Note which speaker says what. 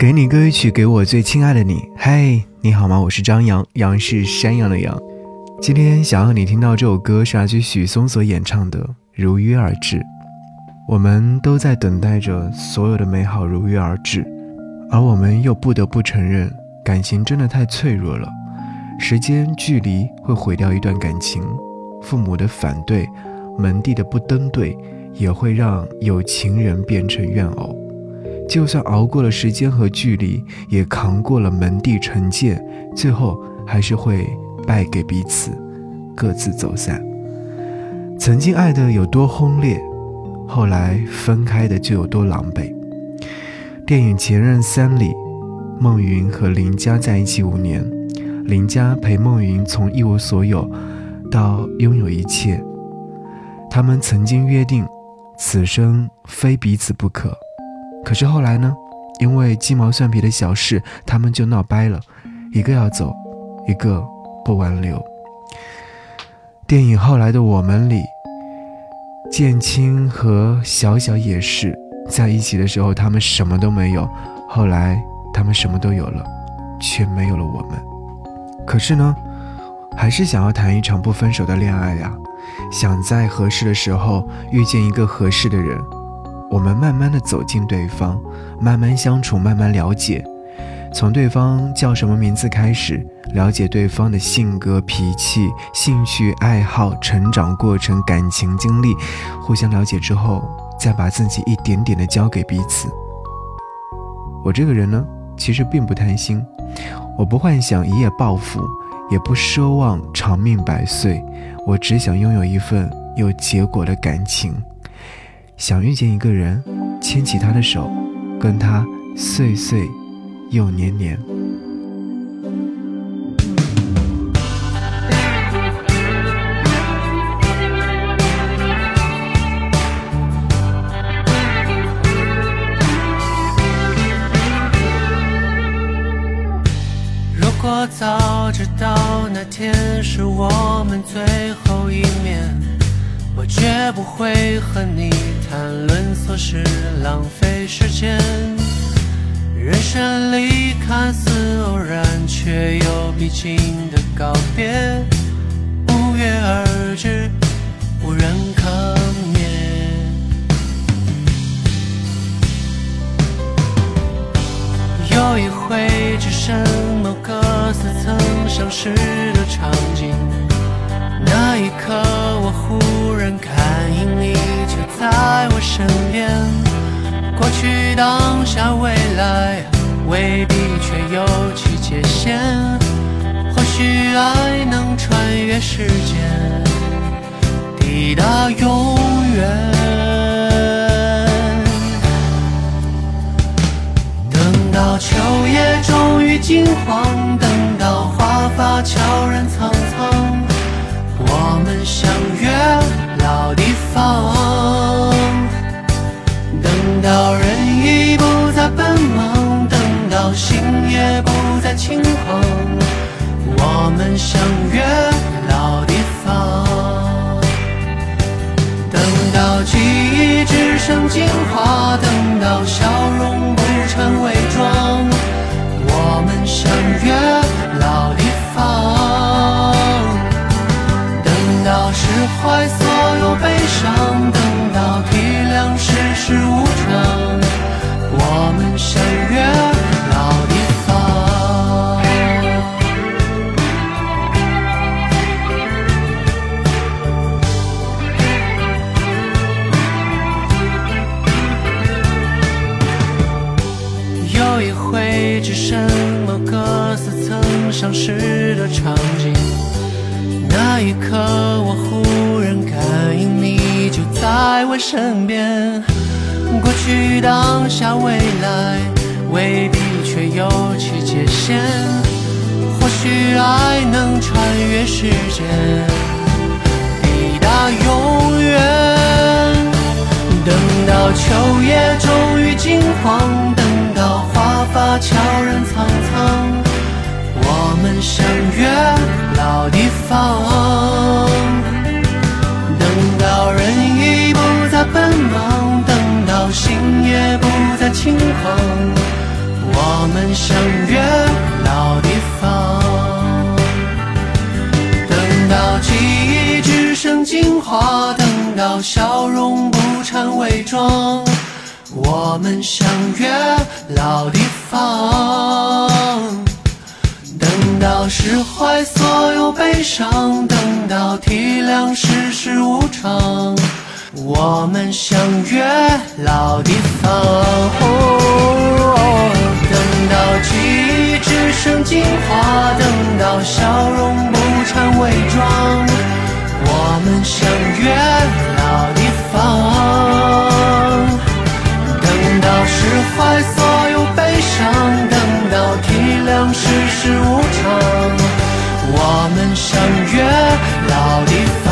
Speaker 1: 给你歌曲，给我最亲爱的你。嗨，你好吗？我是张扬，杨是山羊的羊。今天想要你听到这首歌，是来自许嵩所演唱的《如约而至》。我们都在等待着所有的美好如约而至，而我们又不得不承认，感情真的太脆弱了。时间、距离会毁掉一段感情，父母的反对，门第的不登对，也会让有情人变成怨偶。就算熬过了时间和距离，也扛过了门第成见，最后还是会败给彼此，各自走散。曾经爱的有多轰烈，后来分开的就有多狼狈。电影《前任三》里，孟云和林佳在一起五年，林佳陪孟云从一无所有到拥有一切。他们曾经约定，此生非彼此不可。可是后来呢？因为鸡毛蒜皮的小事，他们就闹掰了，一个要走，一个不挽留。电影后来的我们里，建青和小小也是在一起的时候，他们什么都没有；后来他们什么都有了，却没有了我们。可是呢，还是想要谈一场不分手的恋爱呀，想在合适的时候遇见一个合适的人。我们慢慢的走进对方，慢慢相处，慢慢了解，从对方叫什么名字开始，了解对方的性格、脾气、兴趣、爱好、成长过程、感情经历，互相了解之后，再把自己一点点的交给彼此。我这个人呢，其实并不贪心，我不幻想一夜暴富，也不奢望长命百岁，我只想拥有一份有结果的感情。想遇见一个人，牵起他的手，跟他岁岁又年年。
Speaker 2: 如果早知道那天是我们最后一面。我绝不会和你谈论琐事，浪费时间。人生里看似偶然，却又必经的告别，不约而至，无人可免。有一回，只剩某个似曾相识的场景。那一刻，我忽身边。过去、当下、未来，未必却有其界限。或许爱能穿越时间，抵达永远。等到秋叶终于金黄，等到花发悄然苍苍。我们相约老地方，相约老地方，等到记忆只剩精华，等到笑容不成伪装。我们相约老地方。等到释怀有一回，只剩某个似曾相识的场景。那一刻，我忽然感应你就在我身边。过去、当下、未来，未必却有其界限。或许爱能穿越时间，抵达永远。等到秋叶终于金黄，苍苍。我们相约老地方，等到人已不再奔忙，等到心也不再轻狂，我们相约老地方。等到记忆只剩精华，等到笑容不掺伪装，我们相约老地方。等到释怀所有悲伤，等到体谅世事无常，我们相约老地方。等到记忆只剩精华，等到笑容不掺伪装，我们相世事无常我们相约老地方。